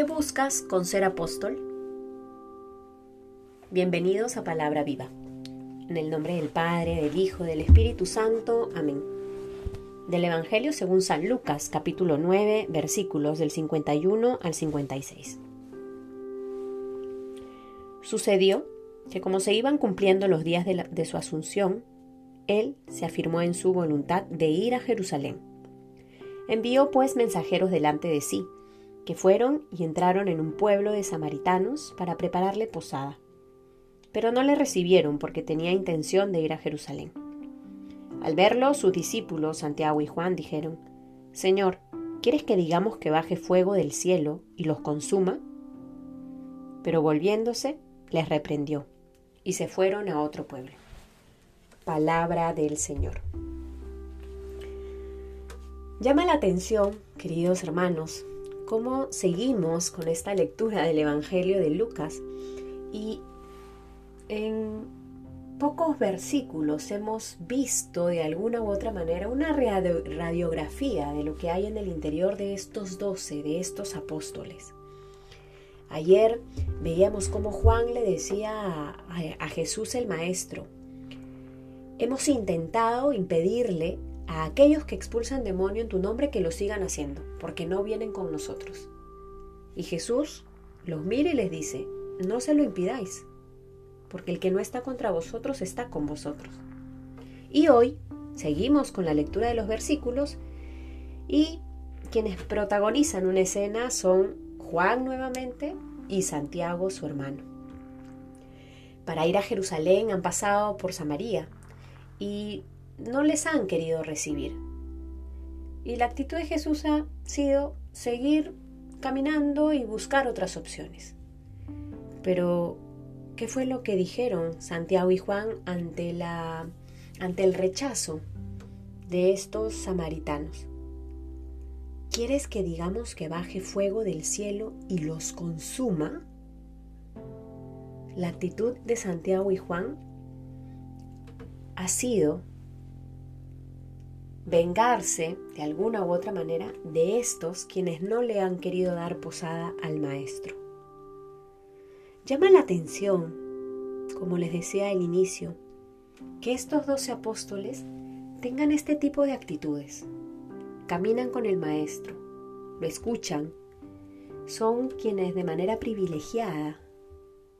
¿Qué buscas con ser apóstol? Bienvenidos a Palabra Viva. En el nombre del Padre, del Hijo, del Espíritu Santo. Amén. Del Evangelio según San Lucas, capítulo 9, versículos del 51 al 56. Sucedió que como se iban cumpliendo los días de, de su asunción, él se afirmó en su voluntad de ir a Jerusalén. Envió pues mensajeros delante de sí, que fueron y entraron en un pueblo de samaritanos para prepararle posada. Pero no le recibieron porque tenía intención de ir a Jerusalén. Al verlo, sus discípulos, Santiago y Juan, dijeron, Señor, ¿quieres que digamos que baje fuego del cielo y los consuma? Pero volviéndose, les reprendió, y se fueron a otro pueblo. Palabra del Señor. Llama la atención, queridos hermanos, cómo seguimos con esta lectura del Evangelio de Lucas y en pocos versículos hemos visto de alguna u otra manera una radiografía de lo que hay en el interior de estos doce, de estos apóstoles. Ayer veíamos cómo Juan le decía a, Jesús el Maestro, hemos intentado impedirle a aquellos que expulsan demonio en tu nombre que lo sigan haciendo, porque no vienen con nosotros. Y Jesús los mira y les dice, no se lo impidáis, porque el que no está contra vosotros está con vosotros. Y hoy seguimos con la lectura de los versículos y quienes protagonizan una escena son Juan nuevamente y Santiago su hermano. Para ir a Jerusalén han pasado por Samaria y no les han querido recibir. Y la actitud de Jesús ha sido seguir caminando y buscar otras opciones. Pero, ¿qué fue lo que dijeron Santiago y Juan ante, la, ante el rechazo de estos samaritanos? ¿Quieres que digamos que baje fuego del cielo y los consuma? La actitud de Santiago y Juan ha sido vengarse de alguna u otra manera de estos quienes no le han querido dar posada al Maestro. Llama la atención, como les decía al inicio, que estos doce apóstoles tengan este tipo de actitudes. Caminan con el Maestro, lo escuchan, son quienes de manera privilegiada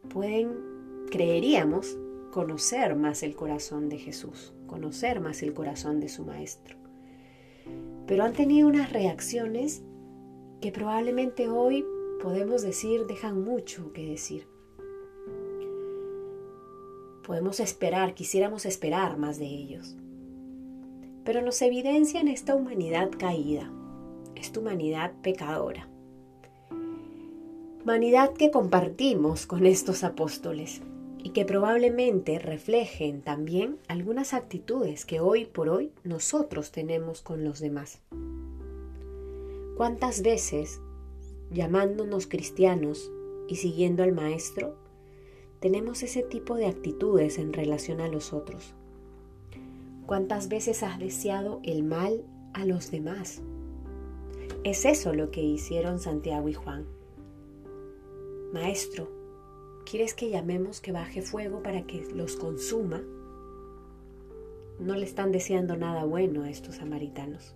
pueden, creeríamos, conocer más el corazón de Jesús, conocer más el corazón de su Maestro pero han tenido unas reacciones que probablemente hoy podemos decir dejan mucho que decir. Podemos esperar, quisiéramos esperar más de ellos. Pero nos evidencian esta humanidad caída, esta humanidad pecadora. Humanidad que compartimos con estos apóstoles y que probablemente reflejen también algunas actitudes que hoy por hoy nosotros tenemos con los demás. ¿Cuántas veces, llamándonos cristianos y siguiendo al Maestro, tenemos ese tipo de actitudes en relación a los otros? ¿Cuántas veces has deseado el mal a los demás? Es eso lo que hicieron Santiago y Juan. Maestro, ¿Quieres que llamemos que baje fuego para que los consuma? No le están deseando nada bueno a estos samaritanos,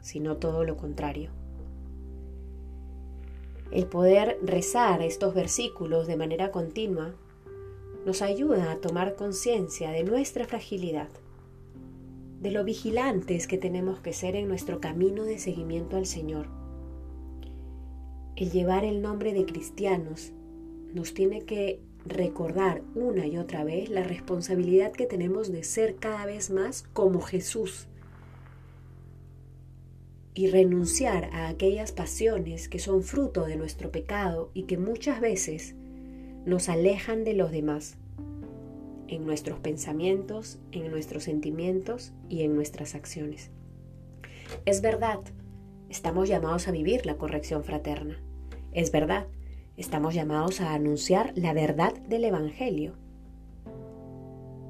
sino todo lo contrario. El poder rezar estos versículos de manera continua nos ayuda a tomar conciencia de nuestra fragilidad, de lo vigilantes que tenemos que ser en nuestro camino de seguimiento al Señor. El llevar el nombre de cristianos nos tiene que recordar una y otra vez la responsabilidad que tenemos de ser cada vez más como Jesús y renunciar a aquellas pasiones que son fruto de nuestro pecado y que muchas veces nos alejan de los demás en nuestros pensamientos, en nuestros sentimientos y en nuestras acciones. Es verdad, estamos llamados a vivir la corrección fraterna. Es verdad, Estamos llamados a anunciar la verdad del Evangelio.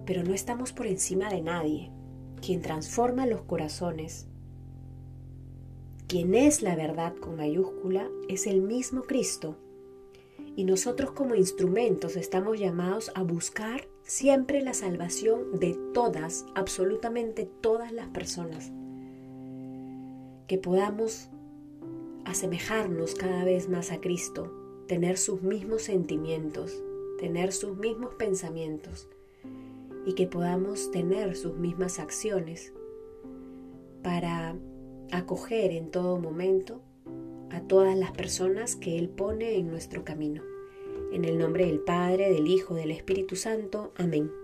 Pero no estamos por encima de nadie. Quien transforma los corazones, quien es la verdad con mayúscula, es el mismo Cristo. Y nosotros como instrumentos estamos llamados a buscar siempre la salvación de todas, absolutamente todas las personas. Que podamos asemejarnos cada vez más a Cristo, tener sus mismos sentimientos, tener sus mismos pensamientos y que podamos tener sus mismas acciones para acoger en todo momento a todas las personas que Él pone en nuestro camino. En el nombre del Padre, del Hijo, del Espíritu Santo. Amén.